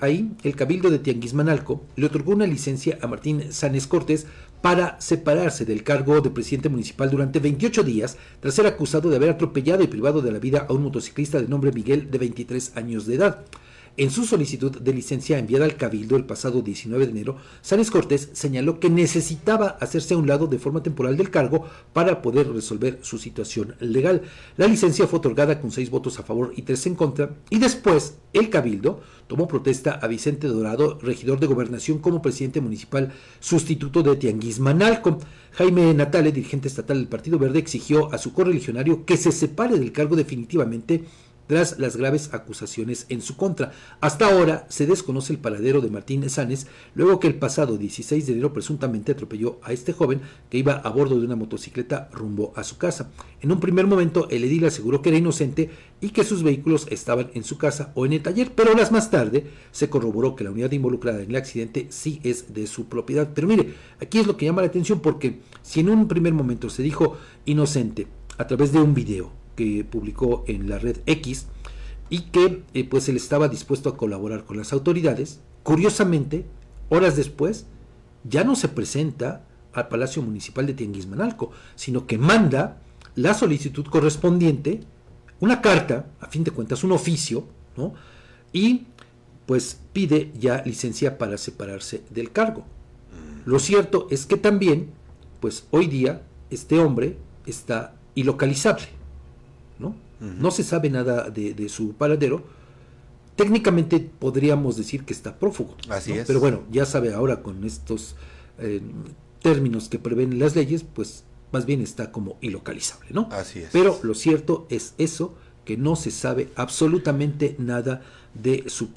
Ahí, el Cabildo de Tianguismanalco le otorgó una licencia a Martín Sanes Cortés para separarse del cargo de presidente municipal durante 28 días tras ser acusado de haber atropellado y privado de la vida a un motociclista de nombre Miguel de 23 años de edad. En su solicitud de licencia enviada al Cabildo el pasado 19 de enero, Sánchez Cortés señaló que necesitaba hacerse a un lado de forma temporal del cargo para poder resolver su situación legal. La licencia fue otorgada con seis votos a favor y tres en contra, y después el Cabildo tomó protesta a Vicente Dorado, regidor de gobernación, como presidente municipal sustituto de Tianguismanalco. Jaime Natale, dirigente estatal del Partido Verde, exigió a su correligionario que se separe del cargo definitivamente tras las graves acusaciones en su contra. Hasta ahora se desconoce el paradero de Martín Sanes, luego que el pasado 16 de enero presuntamente atropelló a este joven que iba a bordo de una motocicleta rumbo a su casa. En un primer momento el edil aseguró que era inocente y que sus vehículos estaban en su casa o en el taller, pero horas más tarde se corroboró que la unidad involucrada en el accidente sí es de su propiedad. Pero mire, aquí es lo que llama la atención porque si en un primer momento se dijo inocente a través de un video, que publicó en la red X y que eh, pues él estaba dispuesto a colaborar con las autoridades. Curiosamente, horas después, ya no se presenta al Palacio Municipal de Tianguismanalco, sino que manda la solicitud correspondiente, una carta, a fin de cuentas un oficio, ¿no? y pues pide ya licencia para separarse del cargo. Lo cierto es que también, pues hoy día, este hombre está ilocalizable. ¿No? No se sabe nada de, su paradero. Técnicamente podríamos decir que está prófugo. Así es. Pero bueno, ya sabe ahora con estos eh, términos que prevén las leyes, pues más bien está como ilocalizable, ¿no? Así es. Pero lo cierto es eso, que no se sabe absolutamente nada de su